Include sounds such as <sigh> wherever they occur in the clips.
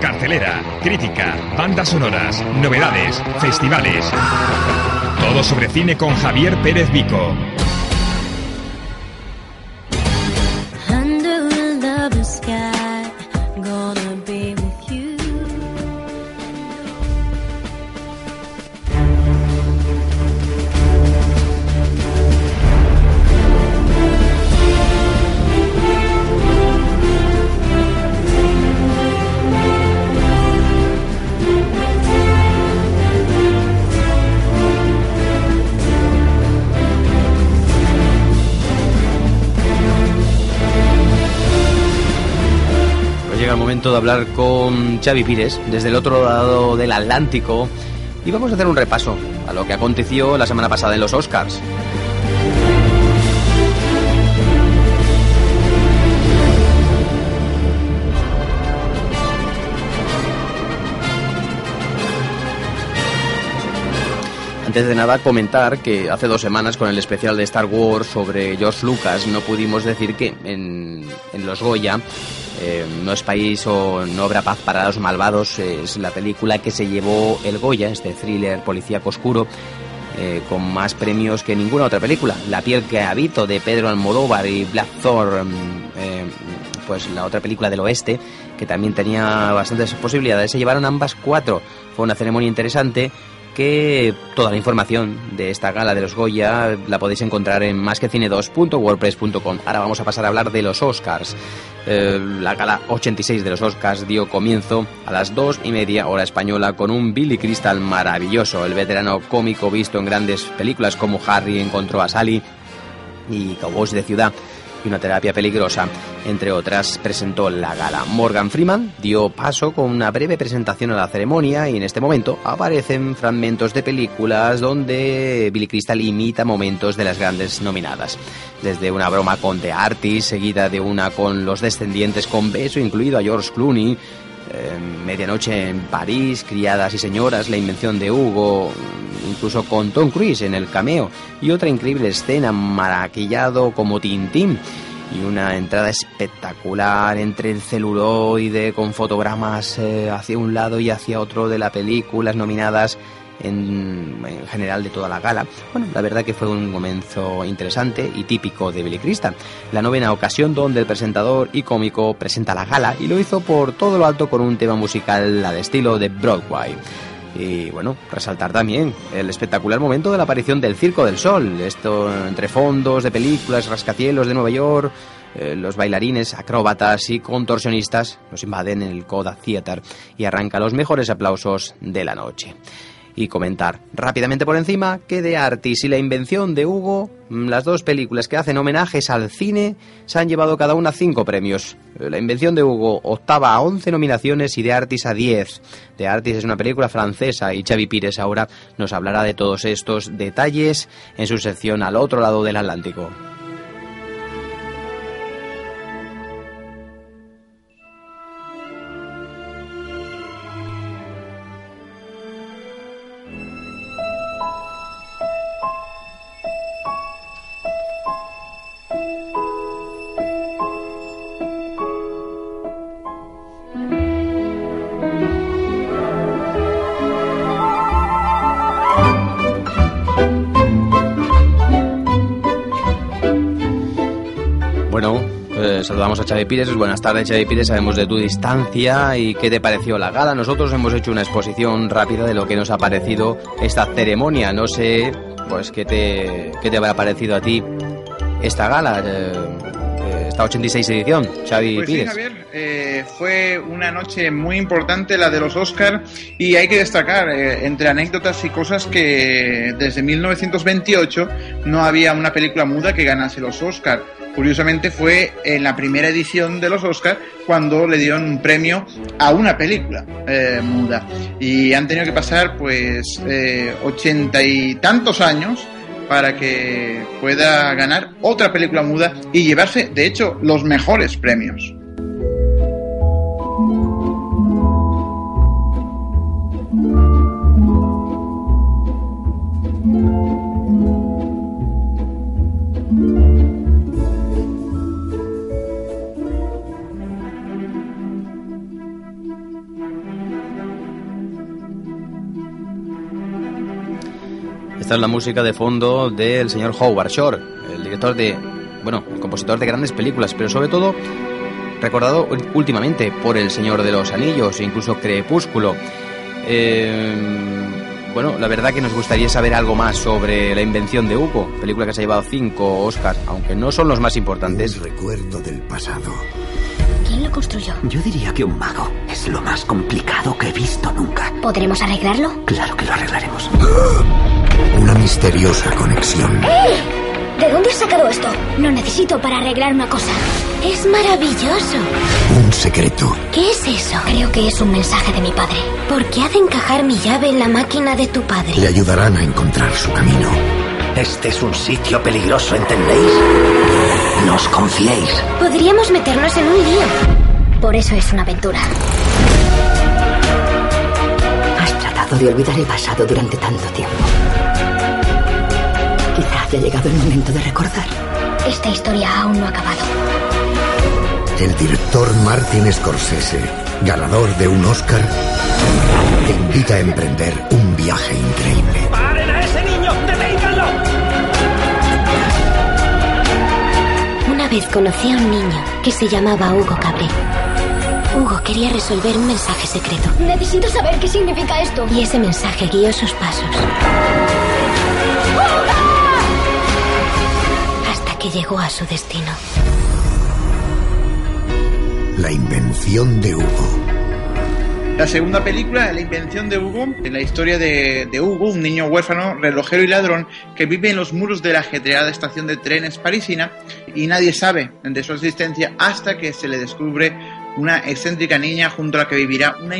Cartelera, crítica, bandas sonoras, novedades, festivales. Todo sobre cine con Javier Pérez Vico. De hablar con Xavi Pires desde el otro lado del Atlántico y vamos a hacer un repaso a lo que aconteció la semana pasada en los Oscars. Antes de nada, comentar que hace dos semanas con el especial de Star Wars sobre George Lucas no pudimos decir que en, en los Goya eh, no es país o no habrá paz para los malvados es la película que se llevó el Goya, este thriller policíaco oscuro, eh, con más premios que ninguna otra película. La piel que habito de Pedro Almodóvar y Black Thor, mm, eh, pues la otra película del oeste, que también tenía bastantes posibilidades. Se llevaron ambas cuatro. Fue una ceremonia interesante que toda la información de esta gala de los Goya la podéis encontrar en másquecine2.wordpress.com. Ahora vamos a pasar a hablar de los Oscars. Eh, la gala 86 de los Oscars dio comienzo a las dos y media hora española con un Billy Crystal maravilloso, el veterano cómico visto en grandes películas como Harry encontró a Sally y Cowboys de Ciudad y una terapia peligrosa, entre otras, presentó la gala. Morgan Freeman dio paso con una breve presentación a la ceremonia y en este momento aparecen fragmentos de películas donde Billy Crystal imita momentos de las grandes nominadas. Desde una broma con The Artist, seguida de una con Los Descendientes con beso incluido a George Clooney, Medianoche en París, Criadas y Señoras, La Invención de Hugo, incluso con Tom Cruise en el cameo, y otra increíble escena maraquillado como Tintín, y una entrada espectacular entre el celuloide con fotogramas eh, hacia un lado y hacia otro de la película, nominadas en, general de toda la gala. Bueno, la verdad que fue un comienzo interesante y típico de Billy Crystal. La novena ocasión donde el presentador y cómico presenta la gala y lo hizo por todo lo alto con un tema musical al estilo de Broadway. Y bueno, resaltar también el espectacular momento de la aparición del Circo del Sol. Esto entre fondos de películas, rascacielos de Nueva York, eh, los bailarines, acróbatas y contorsionistas nos invaden el Coda Theater y arranca los mejores aplausos de la noche y comentar rápidamente por encima que de Artis y la invención de Hugo, mm, las dos películas que hacen homenajes al cine, se han llevado cada una cinco premios. La invención de Hugo octava a once nominaciones y de Artis a diez. De Artis es una película francesa y Xavi Pires ahora nos hablará de todos estos detalles en su sección al otro lado del Atlántico. Saludamos a Xavi Pires. Buenas tardes, Xavi Pires. Sabemos de tu distancia y qué te pareció la gala. Nosotros hemos hecho una exposición rápida de lo que nos ha parecido esta ceremonia. No sé, pues, qué te, qué te habrá parecido a ti esta gala, eh, eh, esta 86 edición, Xavi pues Pires. Sí, Javier, eh, fue una noche muy importante la de los Oscar y hay que destacar, entre anécdotas y cosas, que desde 1928 no había una película muda que ganase los Oscar curiosamente fue en la primera edición de los Oscars cuando le dieron un premio a una película eh, muda. Y han tenido que pasar pues eh, ochenta y tantos años para que pueda ganar otra película muda y llevarse, de hecho, los mejores premios. Esta es la música de fondo del señor Howard Shore, el director de, bueno, el compositor de grandes películas, pero sobre todo recordado últimamente por El Señor de los Anillos e incluso Crepúsculo. Eh, bueno, la verdad que nos gustaría saber algo más sobre La invención de Hugo, película que se ha llevado cinco Oscars, aunque no son los más importantes. Un recuerdo del pasado. ¿Quién lo construyó? Yo diría que un mago. Es lo más complicado que he visto nunca. ¿Podremos arreglarlo? Claro que lo arreglaremos. <gasps> <laughs> Una misteriosa conexión. ¡Eh! ¿De dónde has sacado esto? Lo necesito para arreglar una cosa. Es maravilloso. Un secreto. ¿Qué es eso? Creo que es un mensaje de mi padre. ¿Por qué hace encajar mi llave en la máquina de tu padre? Le ayudarán a encontrar su camino. Este es un sitio peligroso, ¿entendéis? No os confiéis. Podríamos meternos en un lío. Por eso es una aventura. Has tratado de olvidar el pasado durante tanto tiempo. Haya llegado el momento de recordar. Esta historia aún no ha acabado. El director Martin Scorsese, ganador de un Oscar, te invita a emprender un viaje increíble. ¡Paren a ese niño! ¡Deténganlo! Una vez conocí a un niño que se llamaba Hugo Cabré. Hugo quería resolver un mensaje secreto. Necesito saber qué significa esto. Y ese mensaje guió sus pasos. Que llegó a su destino. La invención de Hugo. La segunda película, La invención de Hugo, en la historia de, de, Hugo, un niño huérfano, relojero y ladrón que vive en los muros de la ajetreada estación de trenes parisina y nadie sabe de su existencia hasta que se le descubre una excéntrica niña junto a la que vivirá una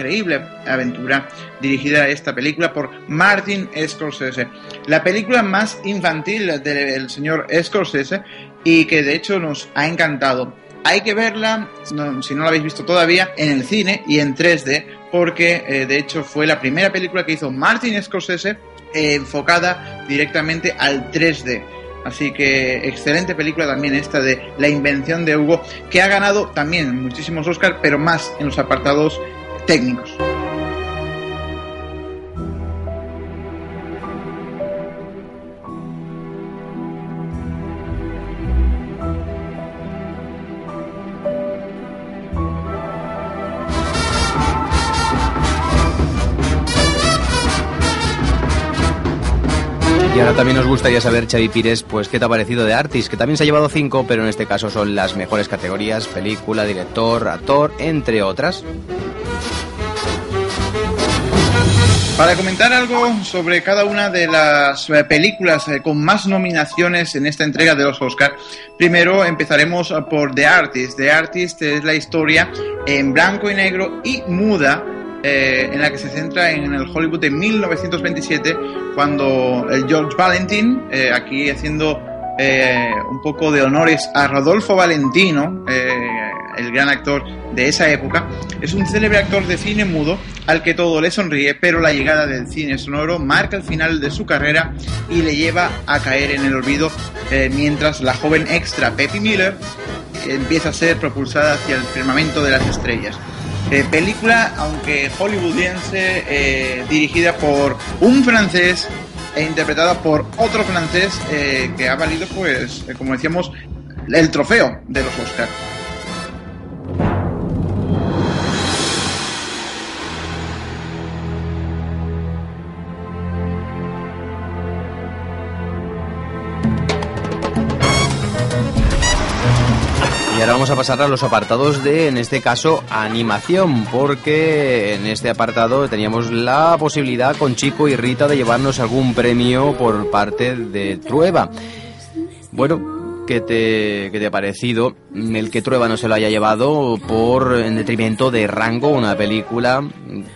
increíble aventura dirigida a esta película por Martin Scorsese. La película más infantil del señor Scorsese y que de hecho nos ha encantado. Hay que verla, si no la habéis visto todavía, en el cine y en 3D, porque eh, de hecho fue la primera película que hizo Martin Scorsese enfocada directamente al 3D. Así que excelente película también esta de La invención de Hugo, que ha ganado también muchísimos Oscars, pero más en los apartados técnicos. Y ahora también nos gustaría saber, Xavi Pires, pues qué te ha parecido de Artis, que también se ha llevado cinco, pero en este caso son las mejores categorías, película, director, actor, entre otras. Para comentar algo sobre cada una de las películas con más nominaciones en esta entrega de los Oscars, primero empezaremos por The Artist. The Artist es la historia en blanco y negro y muda eh, en la que se centra en el Hollywood de 1927, cuando George Valentin, eh, aquí haciendo eh, un poco de honores a Rodolfo Valentino, el gran actor de esa época, es un célebre actor de cine mudo al que todo le sonríe, pero la llegada del cine sonoro marca el final de su carrera y le lleva a caer en el olvido, mientras la joven extra Peppy Miller empieza a ser propulsada hacia el firmamento de las estrellas. Eh, película, aunque hollywoodiense, eh, dirigida por un francés e interpretada por otro francés eh, que ha valido, pues, como decíamos, el trofeo de los Oscars. A pasar a los apartados de, en este caso, animación, porque en este apartado teníamos la posibilidad con Chico y Rita de llevarnos algún premio por parte de Trueba. Bueno, qué te, qué te ha parecido el que Trueba no se lo haya llevado por en detrimento de Rango, una película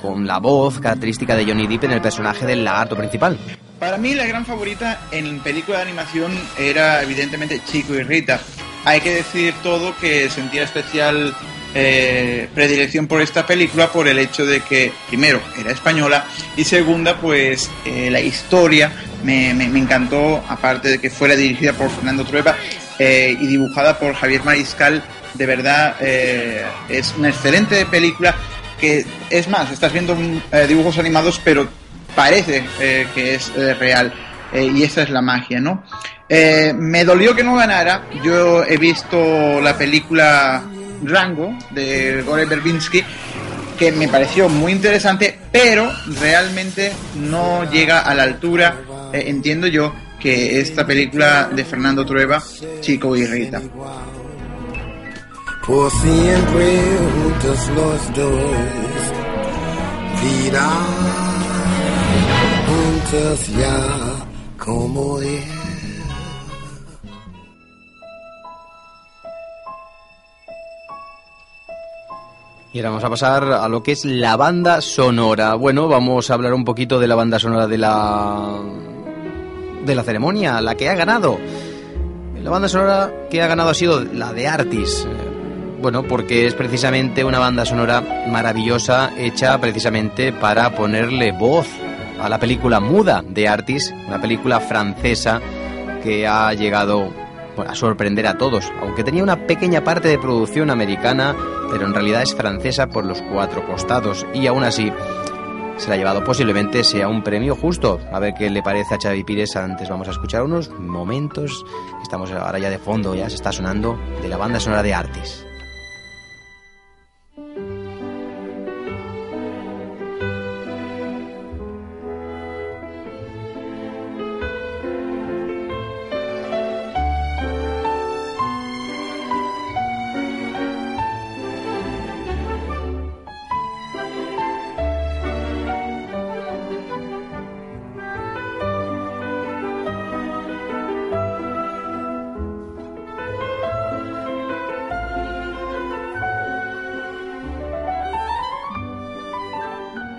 con la voz característica de Johnny Depp en el personaje del lagarto principal. Para mí la gran favorita en película de animación era evidentemente Chico y Rita. Hay que decir todo que sentía especial eh, predilección por esta película por el hecho de que, primero, era española y segunda, pues eh, la historia me, encantó, aparte de que fuera dirigida por Fernando Trueba eh, y dibujada por Javier Mariscal, de verdad es una excelente película que, es más, estás viendo dibujos animados, pero parece que es real. Eh, y esa es la magia, ¿no? Eh, me dolió que no ganara. Yo he visto la película Rango de Gore Verbinski que me pareció muy interesante, pero realmente no llega a la altura, entiendo yo, que esta película de Fernando Trueba, Chico y Rita. Como Y ahora vamos a pasar a lo que es la banda sonora. Bueno, vamos a hablar un poquito de la banda sonora de la de la ceremonia, la que ha ganado. La banda sonora que ha ganado ha sido la de Artis. Bueno, porque es precisamente una banda sonora maravillosa hecha precisamente para ponerle voz a la película Muda de Artis, una película francesa que ha llegado a sorprender a todos, aunque tenía una pequeña parte de producción americana, pero en realidad es francesa por los cuatro costados y aún así se la ha llevado posiblemente sea un premio justo. A ver qué le parece a Xavi Pires. Antes vamos a escuchar unos momentos. Estamos ahora ya de fondo, ya se está sonando de la banda sonora de Artis.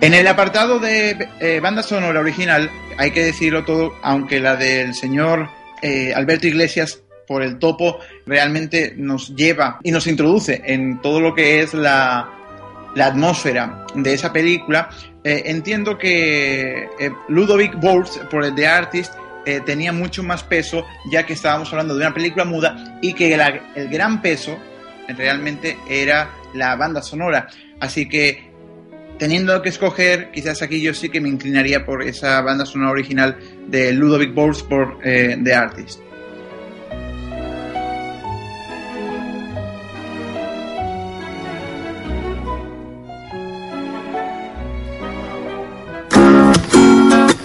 En el apartado de eh, banda sonora original, hay que decirlo todo, aunque la del señor eh, Alberto Iglesias por el topo realmente nos lleva y nos introduce en todo lo que es la, atmósfera de esa película, eh, entiendo que Ludovic Bolt por el The Artist tenía mucho más peso, ya que estábamos hablando de una película muda y que el gran peso realmente era la banda sonora. Así que teniendo que escoger, quizás aquí yo sí que me inclinaría por esa banda sonora original de Ludovic Bowles por eh, The Artist.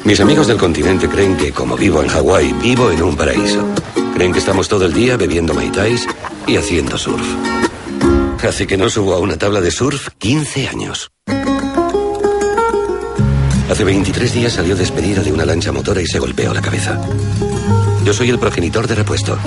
Mis amigos del continente creen que, como vivo en Hawái, vivo en un paraíso. Creen que estamos todo el día bebiendo maitais y haciendo surf. Así que no subo a una tabla de surf 15 años. Hace 23 días salió despedida de una lancha motora y se golpeó la cabeza. Yo soy el progenitor de repuesto.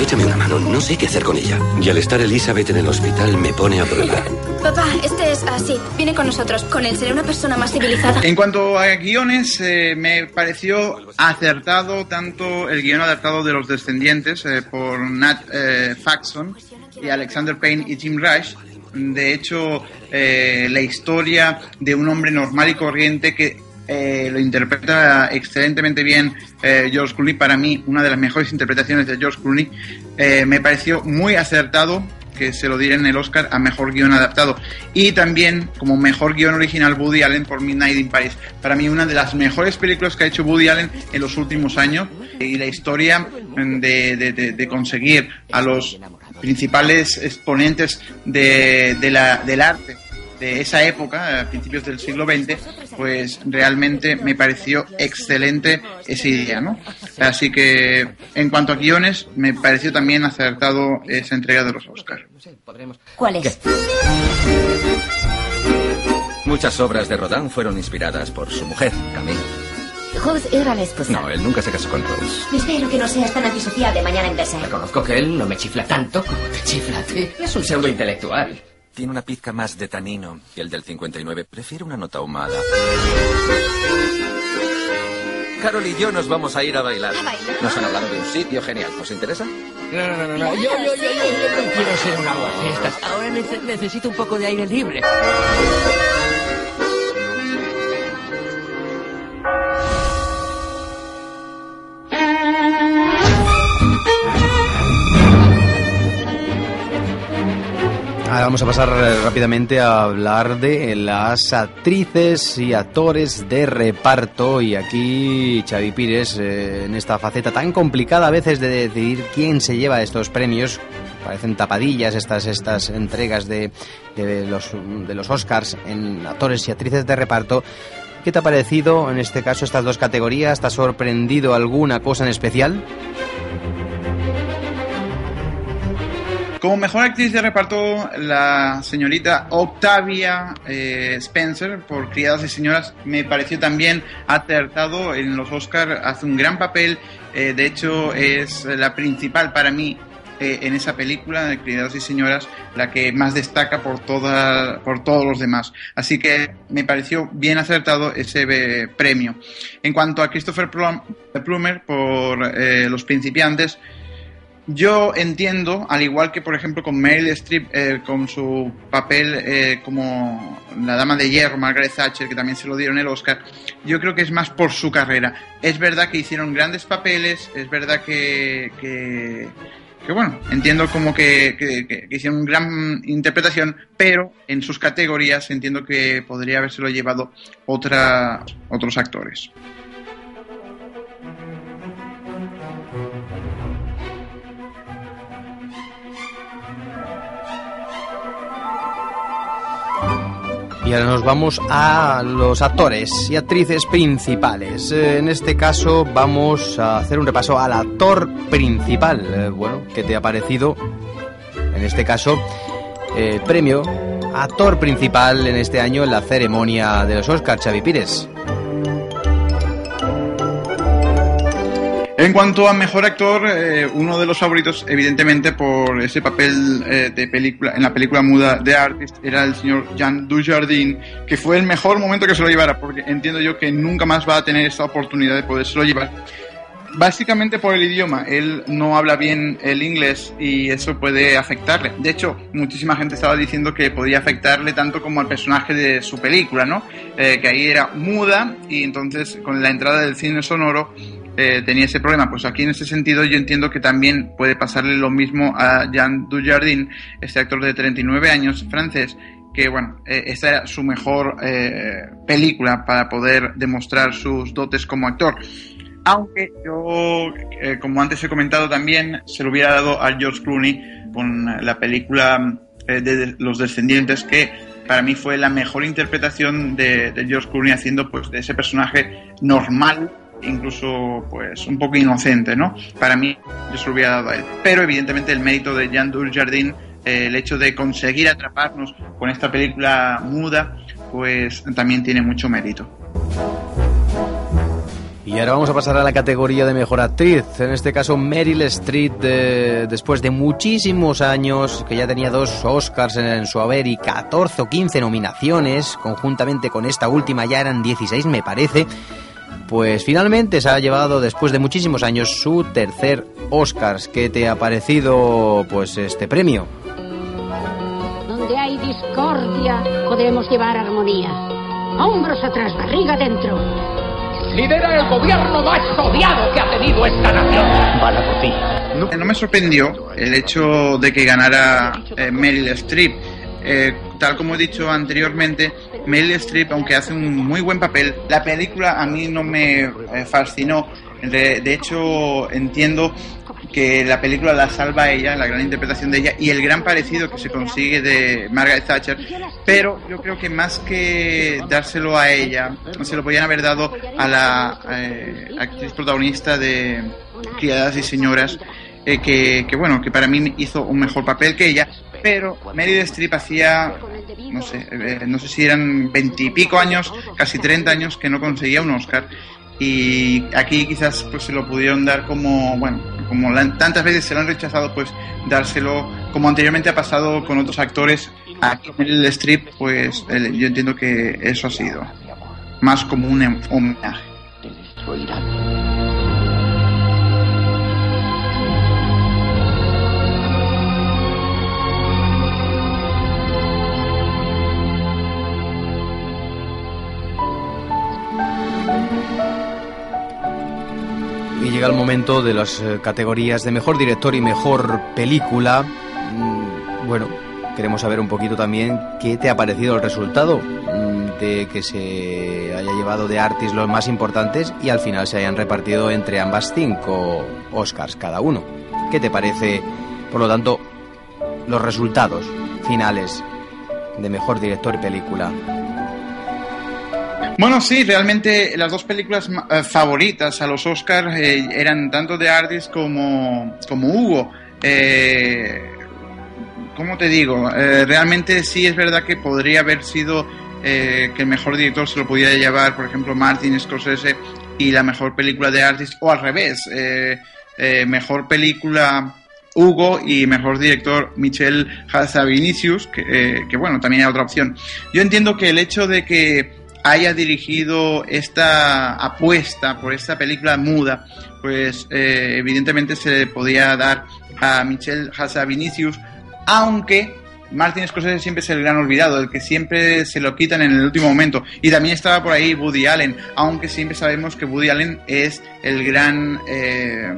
Échame una mano, no sé qué hacer con ella. Y al estar Elizabeth en el hospital me pone a prueba. Papá, este es así. Viene con nosotros. Con él seré una persona más civilizada. En cuanto a guiones, eh, me pareció acertado tanto el guion adaptado de Los Descendientes eh, por Nat eh, Faxon y Alexander Payne y Jim Rush de hecho, eh, la historia de un hombre normal y corriente que eh, lo interpreta excelentemente bien eh, George Clooney. Para mí, una de las mejores interpretaciones de George Clooney. me pareció muy acertado que se lo en el Oscar a mejor guion adaptado. Y también como mejor guion original Woody Allen por Midnight in Paris. Para mí una de las mejores películas que ha hecho Woody Allen en los últimos años. Y la historia de conseguir a los principales exponentes de, la, del arte de esa época, a principios del siglo XX, pues realmente me pareció excelente esa idea, ¿no? Así que en cuanto a guiones, me pareció también acertado esa entrega de los Oscars. ¿Cuál es? Muchas obras de Rodin fueron inspiradas por su mujer, Camille. Rose era la esposa. No, él nunca se casó con Rose. Espero que no seas tan antisocial de mañana en deseo. Reconozco que él no me chifla tanto como te chifla a ti. Es un pseudo intelectual. Tiene una pizca más de tanino que el del 59. Prefiero una nota ahumada. Carol y yo nos vamos a ir a bailar. Nos han hablado de un sitio genial. ¿Os interesa? No, no, no, no. Yo, yo, yo, yo, yo no quiero ser un aguafiestas. Ahora nece- necesito un poco de aire libre. Vamos a pasar eh, rápidamente a hablar de las actrices y actores de reparto y aquí Xavi Pires eh, en esta faceta tan complicada a veces de decidir quién se lleva estos premios parecen tapadillas estas estas entregas de, de los de los Oscars en actores y actrices de reparto ¿Qué te ha parecido en este caso estas dos categorías? ¿Te ha sorprendido alguna cosa en especial? Como mejor actriz de reparto, la señorita Octavia eh, Spencer, por Criadas y Señoras, me pareció también acertado en los Oscars. Hace un gran papel. eh, de hecho, es la principal para mí eh, en esa película de Criadas y Señoras, la que más destaca por, toda, por todos los demás. Así que me pareció bien acertado ese eh, premio. En cuanto a Christopher Plum- Plummer por Los Principiantes, yo entiendo, al igual que por ejemplo con Meryl Streep, eh, con su papel eh, como la dama de hierro, Margaret Thatcher, que también se lo dieron el Oscar, yo creo que es más por su carrera. Es verdad que hicieron grandes papeles, es verdad que, que, bueno, entiendo como que, que- que- que hicieron gran interpretación, pero en sus categorías entiendo que podría habérselo llevado otra, otros actores. Y ahora nos vamos a los actores y actrices principales. Eh, En este caso vamos a hacer un repaso al actor principal. Eh, Bueno, ¿qué te ha parecido? En este caso, eh, premio actor principal en este año en la ceremonia de los Oscars, Xavi Pires. En cuanto a mejor actor, eh, uno de los favoritos, evidentemente, por ese papel eh, de película en la película muda de Artist, era el señor Jean Dujardin, que fue el mejor momento que se lo llevara, porque entiendo yo que nunca más va a tener esta oportunidad de podérselo llevar. Básicamente por el idioma, él no habla bien el inglés y eso puede afectarle. De hecho, muchísima gente estaba diciendo que podía afectarle tanto como al personaje de su película, ¿no? Eh, que ahí era muda y entonces con la entrada del cine sonoro eh, tenía ese problema. Pues aquí en ese sentido yo entiendo que también puede pasarle lo mismo a Jean Dujardin, este actor de 39 años francés, que bueno, eh, esta era su mejor eh, película para poder demostrar sus dotes como actor. Aunque yo, como antes he comentado también, se lo hubiera dado a George Clooney con la película de Los Descendientes, que para mí fue la mejor interpretación de, de George Clooney haciendo pues de ese personaje normal, incluso pues un poco inocente, ¿no? Para mí yo se lo hubiera dado a él. Pero evidentemente el mérito de Jean Dujardin, eh, el hecho de conseguir atraparnos con esta película muda, pues también tiene mucho mérito. Y ahora vamos a pasar a la categoría de mejor actriz. En este caso, Meryl Streep, después de muchísimos años, que ya tenía dos Oscars en, en su haber y 14 o 15 nominaciones, conjuntamente con esta última ya eran 16, me parece. Pues finalmente se ha llevado, después de muchísimos años, su tercer Oscars. ¿Qué te ha parecido, pues, este premio? Donde hay discordia, podemos llevar armonía. Hombros atrás, barriga adentro. Lidera el gobierno más odiado que ha tenido esta nación. Bala por ti. No, no me sorprendió el hecho de que ganara eh, Meryl Streep. Eh, tal como he dicho anteriormente, Meryl Streep, aunque hace un muy buen papel, la película a mí no me eh, fascinó. De, hecho, entiendo que la película la salva ella, la gran interpretación de ella y el gran parecido que se consigue de Margaret Thatcher, pero yo creo que más que dárselo a ella, se lo podían haber dado a la eh, actriz protagonista de Criadas y Señoras, eh, que, bueno, que para mí hizo un mejor papel que ella, pero Meryl Streep hacía, no sé, eh, no sé si eran veintipico años, casi 30 años que no conseguía un Oscar. Y aquí quizás pues se lo pudieron dar como, bueno, como tantas veces se lo han rechazado, pues dárselo como anteriormente ha pasado con otros actores. Aquí en el strip, pues yo entiendo que eso ha sido más como un homenaje. Y llega el momento de las eh, categorías de mejor director y mejor película. Mm, bueno, queremos saber un poquito también qué te ha parecido el resultado mm, de que se haya llevado de Artis los más importantes y al final se hayan repartido entre ambas cinco Oscars cada uno. ¿Qué te parece, por lo tanto, los resultados finales de mejor director y película? Bueno, sí, realmente las dos películas eh, favoritas a los Oscars eh, eran tanto de Ardis como, como Hugo. Eh, ¿Cómo te digo? Eh, realmente sí es verdad que podría haber sido que el mejor director se lo pudiera llevar, por ejemplo, Martin Scorsese y la mejor película de Ardis, o al revés, mejor película Hugo y mejor director Michel Hazzavinicius, que, que bueno, también hay otra opción. Yo entiendo que el hecho de que haya dirigido esta apuesta por esta película muda, pues eh, evidentemente se le podía dar a Michelle Vinicius, aunque Martin Scorsese siempre es el gran olvidado, el que siempre se lo quitan en el último momento. Y también estaba por ahí Woody Allen, aunque siempre sabemos que Woody Allen es el gran, eh,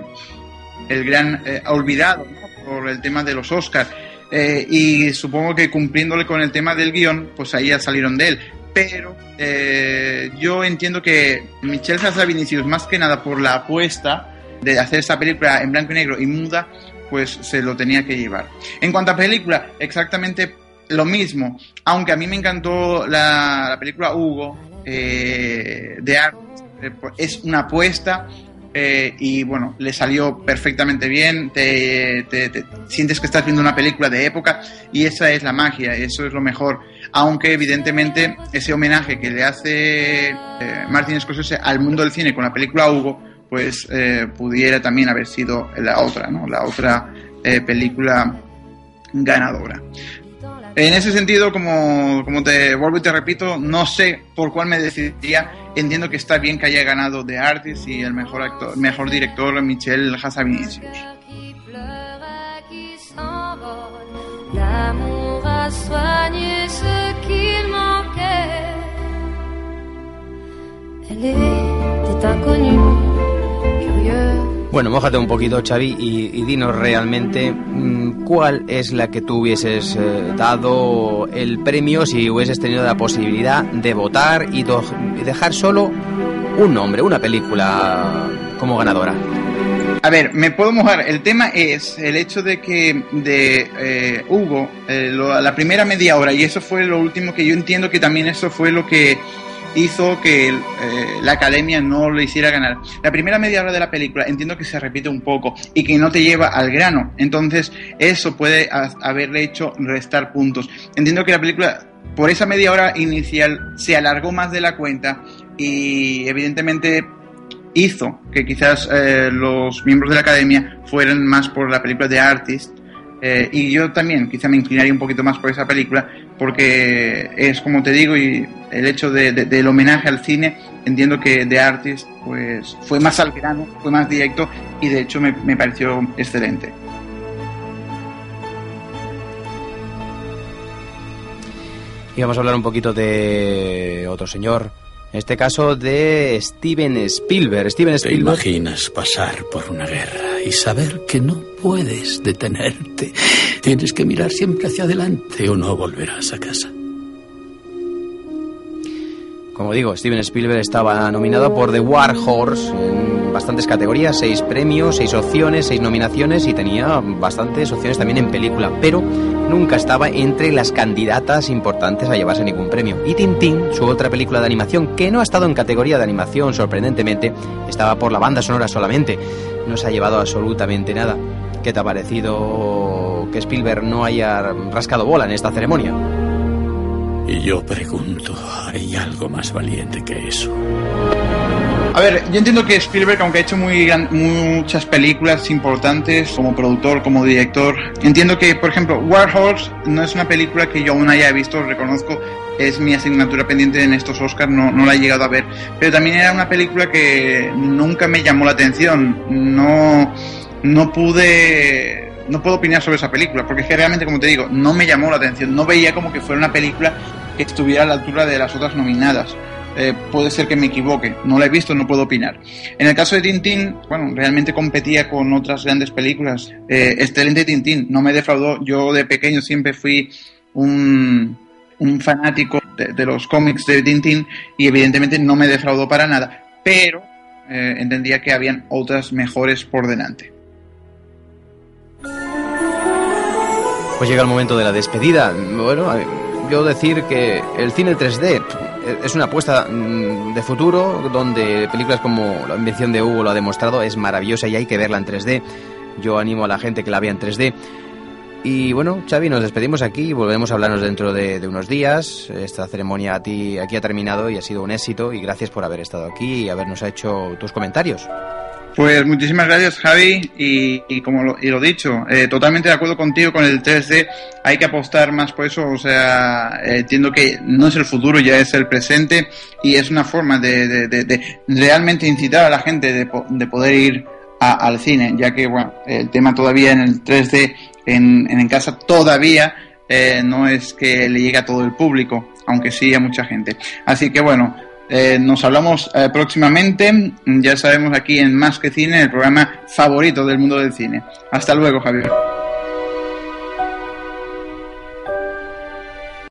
el gran eh, olvidado por el tema de los Oscars. y supongo que cumpliéndole con el tema del guion, pues ahí ya salieron de él pero eh, yo entiendo que Michelle Vinicius, más que nada por la apuesta de hacer esta película en blanco y negro y muda, pues se lo tenía que llevar. En cuanto a película, exactamente lo mismo, aunque a mí me encantó la, película Hugo eh, de Art, eh, pues es una apuesta y bueno, le salió perfectamente bien, te, sientes que estás viendo una película de época y esa es la magia, eso es lo mejor aunque evidentemente ese homenaje que le hace eh, Martin Scorsese al mundo del cine con la película Hugo, pues eh, pudiera también haber sido la otra, ¿no? La otra eh, película ganadora. En ese sentido, como, te vuelvo y te repito, no sé por cuál me decidiría. Entiendo que está bien que haya ganado The Artist y el mejor actor, mejor director Michel Bueno, mójate un poquito, Xavi, y, dinos realmente mm, cuál es la que tú hubieses eh, dado el premio si hubieses tenido la posibilidad de votar y dejar solo un nombre, una película como ganadora. A ver, me puedo mojar. El tema es el hecho de que de eh, Hugo, eh, la primera media hora, y eso fue lo último que yo entiendo que también eso fue lo que hizo que eh, la academia no lo hiciera ganar. La primera media hora de la película entiendo que se repite un poco y que no te lleva al grano. Entonces, eso puede haberle hecho restar puntos. Entiendo que la película, por esa media hora inicial, se alargó más de la cuenta y evidentemente hizo que quizás eh, los miembros de la academia fueran más por la película de Artist. Eh, y yo también quizá me inclinaría un poquito más por esa película porque es como te digo y el hecho de, del homenaje al cine entiendo que The Artist pues fue más al grano, fue más directo y de hecho me pareció excelente. Y vamos a hablar un poquito de otro señor en este caso de Steven Spielberg. Steven Spielberg. ¿Te imaginas pasar por una guerra y saber que no puedes detenerte? Tienes que mirar siempre hacia adelante o no volverás a casa. Como digo, Steven Spielberg estaba nominado por The War Horse en bastantes categorías, seis premios, seis opciones, seis nominaciones y tenía bastantes opciones también en película, pero nunca estaba entre las candidatas importantes a llevarse ningún premio. Y Tintín, su otra película de animación, que no ha estado en categoría de animación, sorprendentemente, estaba por la banda sonora solamente, no se ha llevado absolutamente nada. ¿Qué te ha parecido que Spielberg no haya rascado bola en esta ceremonia? Y yo pregunto, ¿hay algo más valiente que eso? A ver, yo entiendo que Spielberg, aunque ha hecho muy muchas películas importantes como productor, como director, entiendo que, por ejemplo, War Horse no es una película que yo aún haya visto, reconozco, es mi asignatura pendiente en estos Oscars, no, no la he llegado a ver, pero también era una película que nunca me llamó la atención, no, no pude no puedo opinar sobre esa película, porque es que realmente, como te digo, no me llamó la atención, no veía como que fuera una película que estuviera a la altura de las otras nominadas. Eh, puede ser que me equivoque, no la he visto, no puedo opinar. En el caso de Tintín, bueno, realmente competía con otras grandes películas. Eh, excelente Tintín, no me defraudó. Yo de pequeño siempre fui un, fanático de, los cómics de Tintín y evidentemente no me defraudó para nada, pero eh, entendía que habían otras mejores por delante. Pues llega el momento de la despedida. Bueno, yo decir que el cine 3D es una apuesta mm, de futuro donde películas como La invención de Hugo lo ha demostrado, es maravillosa y hay que verla en 3D. Yo animo a la gente que la vea en 3D. Y bueno, Xavi, nos despedimos aquí y volveremos a hablarnos dentro de, de, unos días. Esta ceremonia a ti aquí ha terminado y ha sido un éxito y gracias por haber estado aquí y habernos hecho tus comentarios. Pues muchísimas gracias Javi y, como lo, y lo dicho, eh, totalmente de acuerdo contigo con el 3D, hay que apostar más por eso, o sea, eh, entiendo que no es el futuro, ya es el presente y es una forma de, de, realmente incitar a la gente de, poder ir al cine, ya que bueno, el tema todavía en el 3D en, en casa todavía eh, no es que le llegue a todo el público, aunque sí a mucha gente. Así que bueno, eh, nos hablamos eh, próximamente, ya sabemos aquí en Más que Cine, el programa favorito del mundo del cine. Hasta luego, Javier.